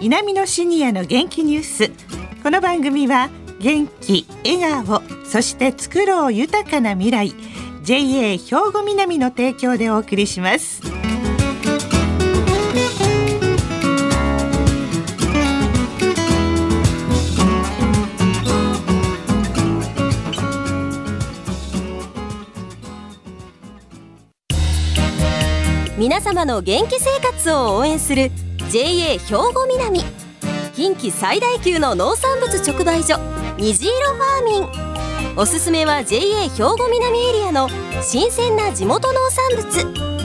南のシニアの元気ニュース。この番組は元気笑顔そして作ろう豊かな未来。JA 兵庫南の提供でお送りします。皆様の元気生活を応援する JA 兵庫南。近畿最大級の農産物直売所虹色ファーミン。おすすめは JA 兵庫南エリアの新鮮な地元農産物。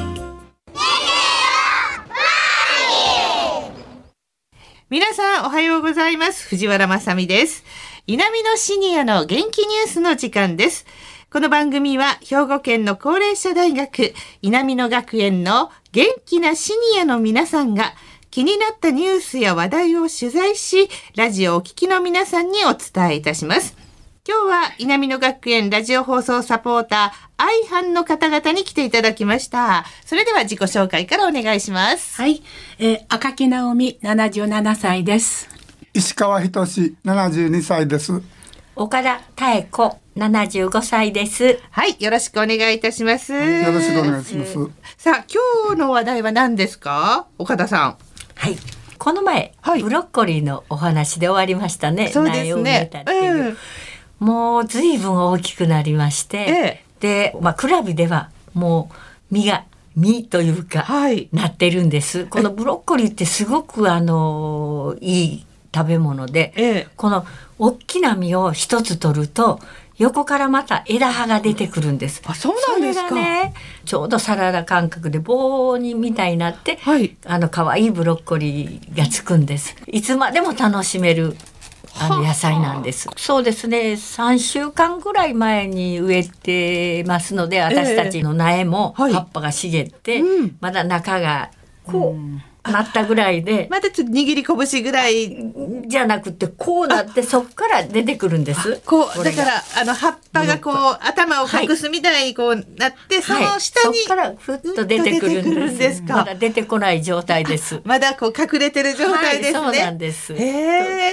皆さんおはようございます。藤原まさです。南のシニアの元気ニュースの時間です。この番組は兵庫県の高齢者大学南野学園の元気なシニアの皆さんが気になったニュースや話題を取材し、ラジオをお聞きの皆さんにお伝えいたします。今日は南野学園ラジオ放送サポーター、愛班の方々に来ていただきました。それでは自己紹介からお願いします。はい、えー、赤木直美77歳です。石川仁72歳です。岡田妙子75歳です。はい、よろしくお願いいたします。よろしくお願いします。さあ、今日の話題は何ですか？岡田さん。はい。この前、はいブロッコリーのお話で終わりましたね。そうですねっ。ていう。うんもう随分大きくなりまして、えで、まあクラブではもう実が実というか、はい。なってるんです。このブロッコリーってすごくあのいい食べ物で、ええこの大きな実を一つ取ると横からまた枝葉が出てくるんです。あそうなんですかそれがね、ちょうどサラダ感覚で棒にみたいになって、はいあの可愛いブロッコリーがつくんです。いつまでも楽しめる。あの野菜なんです。そうですね。3週間ぐらい前に植えてますので、私たちの苗もはい葉っぱが茂って、うんまだ中がこうなったぐらいで、まだちょっと握り拳ぐらい、じゃなくてこうなってそこから出てくるんです。こう、だから、あの、葉っぱがこう、頭を隠すみたいにこうなって、その下に、はい、そこからふっと出てくるんです。かまだ出てこない状態です。まだこう隠れてる状態ですね。はい、そうなんです。へ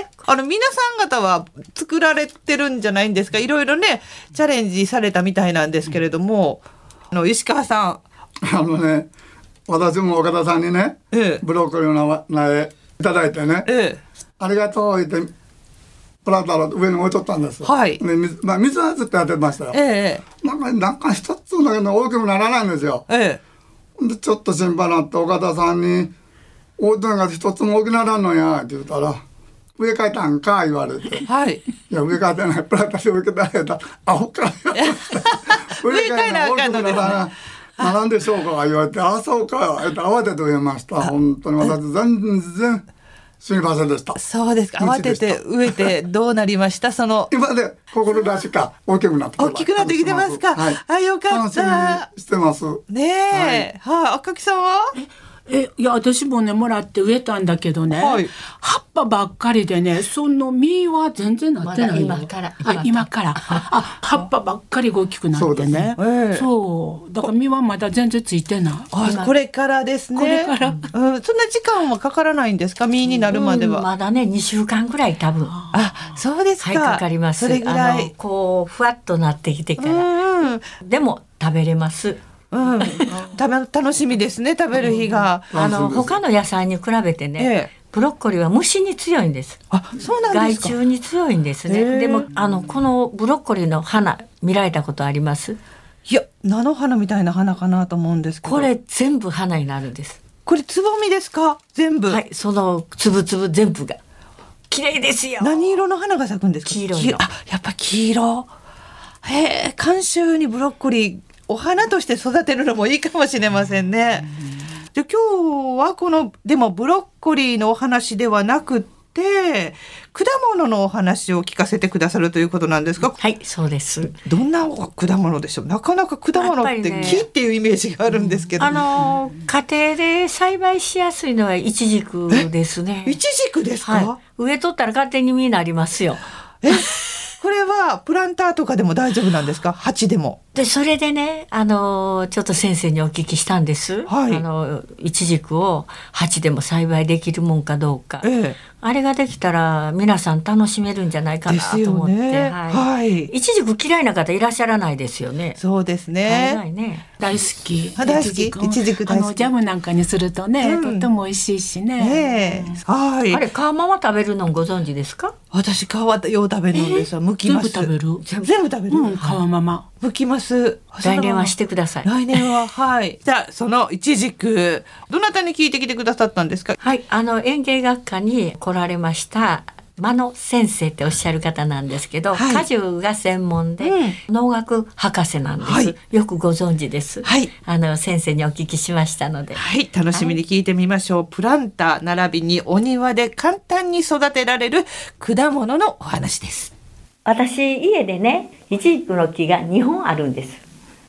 え。あの、皆さん方は作られてるんじゃないんですか？いろいろね、チャレンジされたみたいなんですけれども、あの、石川さん。あのね、私も岡田さんにね、ええブロッコリーの苗いただいてね、えありがとう言って、プラタの上に置いとったんです。はいで水まあ、水はずっとやってましたよえ。。えなんか、なんか一つだけど大きくならないんですよ。え。えで、ちょっと心配になって岡田さんに、大きが一つも大きくならんのや、って言ったら、植え替えたんか言われて。え。はい。いや、植え替えてない、プラタで植え替えたら、アホか。植え替えなあかんのですねななんでしょうか言われて、あ、そうか、えっと、慌てて植えました。本当に私、全然、すみませんでした。そうですか。慌てて植えてどうなりました？その、今で、心出しか、大きくなって大きくなってきてますか？はい。あよかった楽しみにしてます。ねえ。はい。赤木さんは？え、いや、私もね、もらって植えたんだけどね、はい葉っぱばっかりでね、その実は全然なってないの。まだ今からあ、今から。あ、葉っぱばっかりが大きくなってね。そうねええそう。だから実はまだ全然ついてない。あ、これからですね。これからうん。そんな時間はかからないんですか？実になるまでは。うんまだね、2週間ぐらい多分。はあ、そうですか。い、かかります。それぐらい。こう、ふわっとなってきてかうら。ん。でも、食べれます。うん。たま楽しみですね。食べる日が。あの、他の野菜に比べてね、ええブロッコリーは虫に強いんです。あ、そうなんですか。害虫に強いんですね。でも、あの、このブロッコリーの花、見られたことあります？いや、菜の花みたいな花かなと思うんですけど。こ。れ全部花になるんです。これつぼみですか？全部。はい、そのつぶつぶ全部が。綺麗ですよ。何色の花が咲くんですか？黄色あ、やっぱ黄色。へえ、監修にブロッコリー、お花として育てるのもいいかもしれませんね。で、今日はこの、でもブロッコリーのお話ではなくって、果物のお話を聞かせてくださるということなんですか？はい、そうです。どんな果物でしょう？なかなか果物って木っていうイメージがあるんですけど。あのー家庭で栽培しやすいのはイチジクですね。イチジクですか、はい。植えとったら勝手に実になりますよ。え、はプランターとかでも大丈夫なんですか？鉢でも。でそれでねあのちょっと先生にお聞きしたんです。はいあのイチジクを鉢でも栽培できるもんかどうか。えあれができたら皆さん楽しめるんじゃないかえ。なと思って。ね。はい。はい。イチジク嫌いな方いらっしゃらないですよね。そうです大ね。概ね。大好き。あ大好きうんいちじく大好きあのジャムなんかにするとね、うんとっても美味しいしね。ねえ。はいあ。れ皮まま食べるのご存知ですか？私皮よう食べるんですよ。剥き全部ます。食べる。全部食べる。うん、皮まま。剥きます。来年はしてください。来年ははい。じゃあそのいちじくどなたに聞いてきてくださったんですか？はい、あの園芸学科に来られました。間野先生っておっしゃる方なんですけど、はい果樹が専門で、うん農学博士なんです、はいよくご存知です。はいあの先生にお聞きしましたので、はい、楽しみに聞いてみましょう。プランター並びにお庭で簡単に育てられる果物のお話です。私家でねイチジクの木が2本あるんです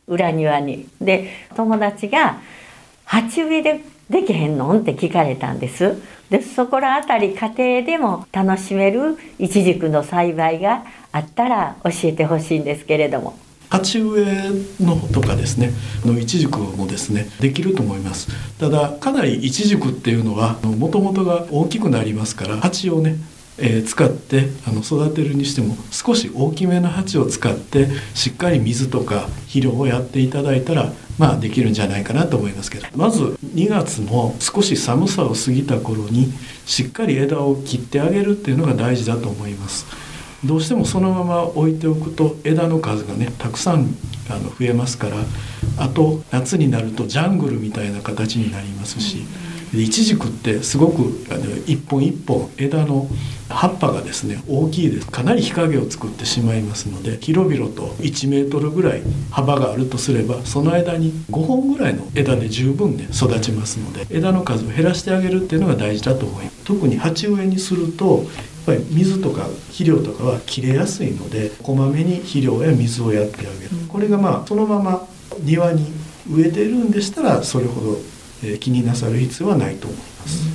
裏庭に。で友達が「鉢植えでできへんの?」って聞かれたんです。でそこらあたり家庭でも楽しめるイチジクの栽培があったら教えてほしいんですけれども。鉢植えのとかですねのイチジクもですねできると思いますただかなりイチジクっていうのはもともとが大きくなりますから鉢をね、えー使ってあの育てるにしても少し大きめの鉢を使ってしっかり水とか肥料をやっていただいたらまあできるんじゃないかなと思いますけどまず2月の少し寒さを過ぎた頃にしっかり枝を切ってあげるっていうのが大事だと思います。どうしてもそのまま置いておくと枝の数がねたくさんあの増えますからあと夏になるとジャングルみたいな形になりますしでイチジクってすごくあの一本一本枝の葉っぱがですね大きいです。かなり日陰を作ってしまいますので広々と1メートルぐらい幅があるとすればその間に5本ぐらいの枝で十分ね育ちますので枝の数を減らしてあげるっていうのが大事だと思います。特に鉢植えにするとやっぱり水とか肥料とかは切れやすいのでこまめに肥料や水をやってあげる。これがまあそのまま庭に植えてるんでしたらそれほどえー気になさる必要はないと思います。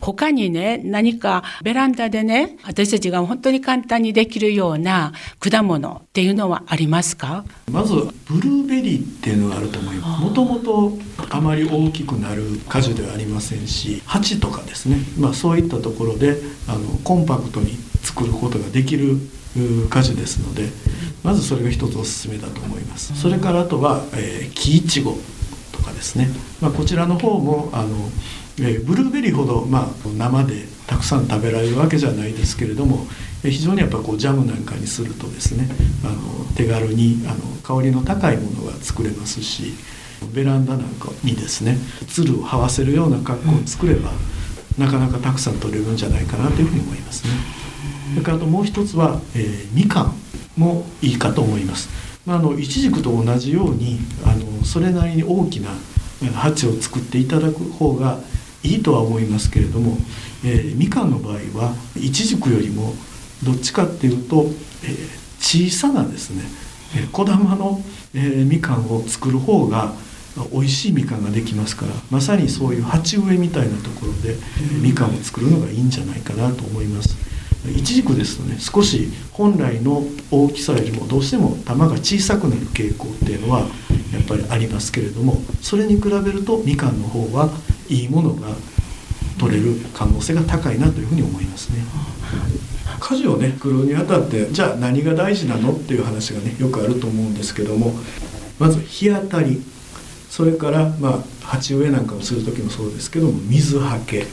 他にね、何かベランダでね、私たちが本当に簡単にできるような果物っていうのはありますか？まずブルーベリーっていうのがあると思います。もともとあまり大きくなる果樹ではありませんし鉢とかですね、まあ、そういったところであのコンパクトに作ることができるう果樹ですのでまずそれが一つおすすめだと思います。それからあとは、えー木いちごとかですね、まあ、こちらの方もあの、えーブルーベリーほど、まあ、生でたくさん食べられるわけじゃないですけれどもえー非常にやっぱこうジャムなんかにするとですねあの手軽にあの香りの高いものが作れますしベランダなんかにですねつるを這わせるような格好を作れば、なかなかたくさん取れるんじゃないかなというふうに思いますね。それからあともう一つは、えーみかんもいいかと思います。まあ、あのイチジクと同じようにあのそれなりに大きな鉢を作っていただく方がいいとは思いますけれども、えーみかんの場合はイチジクよりもどっちかっていうと、えー小さなですね、えー小玉の、えーみかんを作る方が美味しいみかんができますからまさにそういう鉢植えみたいなところで、えーみかんを作るのがいいんじゃないかなと思います。イチジクですとね少し本来の大きさよりもどうしても玉が小さくなる傾向っていうのはやっぱりありますけれどもそれに比べるとみかんの方はいいものが取れる可能性が高いなというふうに思いますね。果樹をね作るにあたってじゃあ何が大事なのっていう話がねよくあると思うんですけどもまず日当たりそれからまあ鉢植えなんかをする時もそうですけども水はけ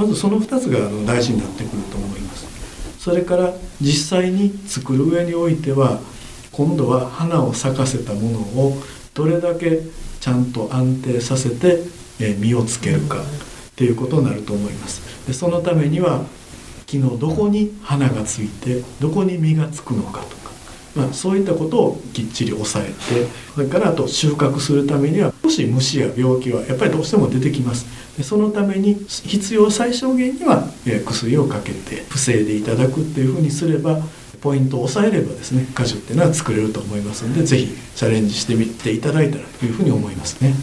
まずその2つが大事になってくると思います。それから実際に作る上においては今度は花を咲かせたものをどれだけちゃんと安定させて実をつけるかっていうことになると思います。でそのためには木のどこに花がついてどこに実がつくのかとか、まあ、そういったことをきっちり抑えてそれからあと収穫するためにはし虫や病気はやっぱりどうしても出てきますでそのために必要最小限にはえー薬をかけて防いでいただくっていうふうにすればポイントを抑えればですね果樹っていうのは作れると思いますのでぜひチャレンジしてみていただいたらというふうに思いますね。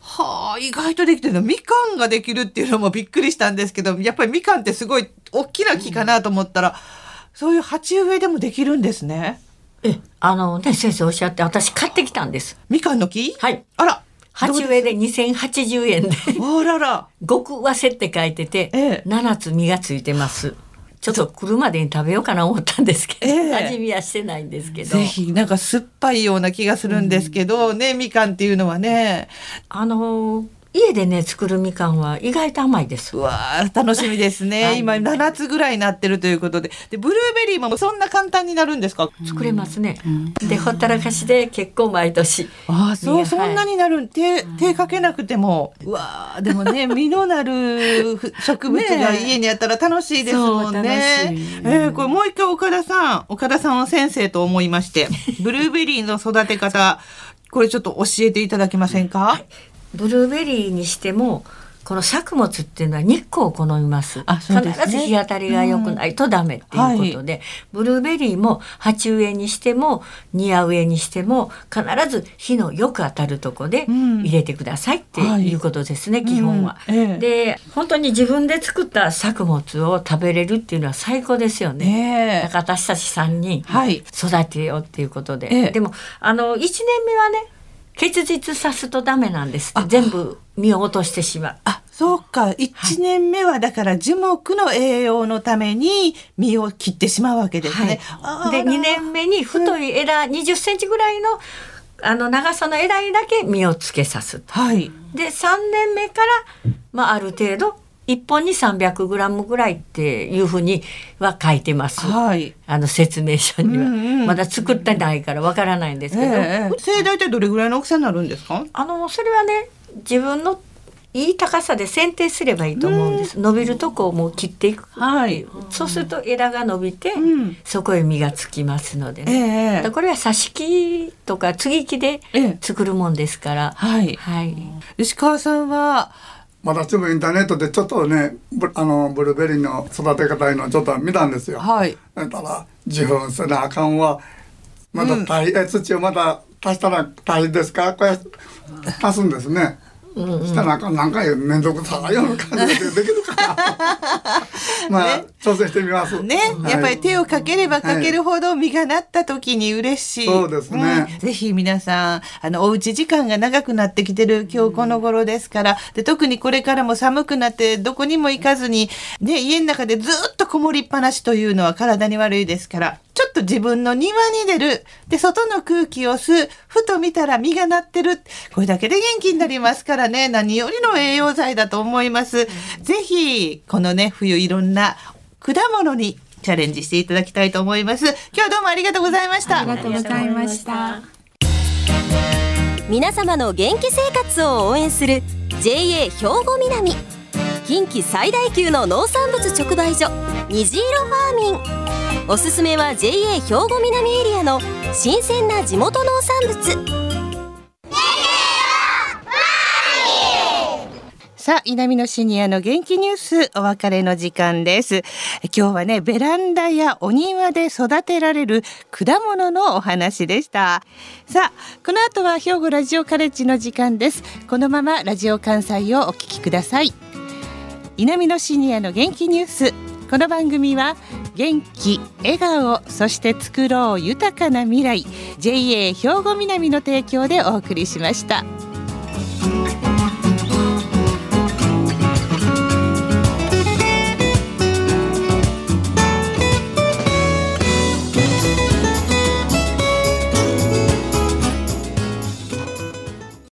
はあ、意外とできてるの。みかんができるっていうのもびっくりしたんですけど、やっぱりみかんってすごい大きな木かなと思ったら、そういう鉢植えでもできるんですね。え、あのね、先生おっしゃって、私買ってきたんです。みかんの木？はい。あら。鉢植えで2080円で、あらら。極わせって書いてて、ええ7つ実がついてます。ちょっと来るまでに食べようかな思ったんですけど、ええ味見はしてないんですけど。ぜひ、なんか酸っぱいような気がするんですけど、ね、みかんっていうのはね。あのー家でね作るみかんは意外と甘いですう。わー楽しみですね。はい今7つぐらいになってるということで。で、ブルーベリーもそんな簡単になるんですか？作れますね。でほったらかしで結構毎年。ああ、そう、実がそんなになる、手、手かけなくても。うわあ、でもね、実のなるふ植物が家にあったら楽しいですもんね。そう楽しいえーこれもう一回岡田さん、岡田さんを先生と思いまして、ブルーベリーの育て方、これちょっと教えていただけませんか、ブルーベリーにしてもこの作物っていうのは日光を好みます。すね。必ず日当たりが良くないとダメっていうことで、ブルーベリーも鉢植えにしても庭植えにしても必ず日のよく当たるとこでうん。入れてくださいってはいいうことですね、基本は。うん。ええ。で本当に自分で作った作物を食べれるっていうのは最高ですよね。ねだから私たち3人はい。育てようっていうことで、ええ。でもあの1年目はね結実さすとダメなんです全部実を落としてしまう。あ、そうか。1年目はだから樹木の栄養のために実を切ってしまうわけですね。あでら2年目に太い枝20センチぐらいのあの長さの枝にだけ実をつけさすと。はい。で3年目から、まあ、ある程度1本に300グラムぐらいっていうふうには書いてます。はい。あの説明書には、うんうんまだ作ってないからわからないんですけど、ええ生大体どれぐらいの大きさになるんですか？あのそれはね自分のいい高さで剪定すればいいと思うんです。伸びるとこをもう切っていく。はい。そうすると枝が伸びて、うんそこへ実がつきますのでえね。えだからこれは挿し木とか継ぎ木でええ作るもんですから。はい。はい。石川さんは、私もインターネットでちょっとねブあのブルーベリーの育て方いうのをちょっと見たんですよ。はい。だから受粉せなあかんはまた大変、え土をまた足したら大変ですか？これ足すんですね。したらあかんなんか面倒くさいような感じでできるかな。まあ、挑戦してみます。ね、はいやっぱり手をかければかけるほど実がなった時に嬉しい。そうですねうんぜひ皆さん、あの、おうち時間が長くなってきてる今日この頃ですから、で、特にこれからも寒くなってどこにも行かずに、ね、家の中でずっとこもりっぱなしというのは体に悪いですから、ちょっと自分の庭に出る。で、外の空気を吸う。ふと見たら実がなってる。これだけで元気になりますからね。何よりの栄養剤だと思います。ぜひ、このね、冬いろんな果物にチャレンジしていただきたいと思います。今日はどうもありがとうございました。ありがとうございました。皆様の元気生活を応援する JA 兵庫南近畿最大級の農産物直売所虹色ファーミンおすすめは JA 兵庫南エリアの新鮮な地元農産物さあ、南のシニアの元気ニュースお別れの時間です。今日はね、ベランダやお庭で育てられる果物のお話でした。さあ、この後は兵庫ラジオカレッジの時間です。このままラジオ関西をお聞きください。南のシニアの元気ニュース。この番組は元気、笑顔、そして作ろう豊かな未来 JA 兵庫南の提供でお送りしました。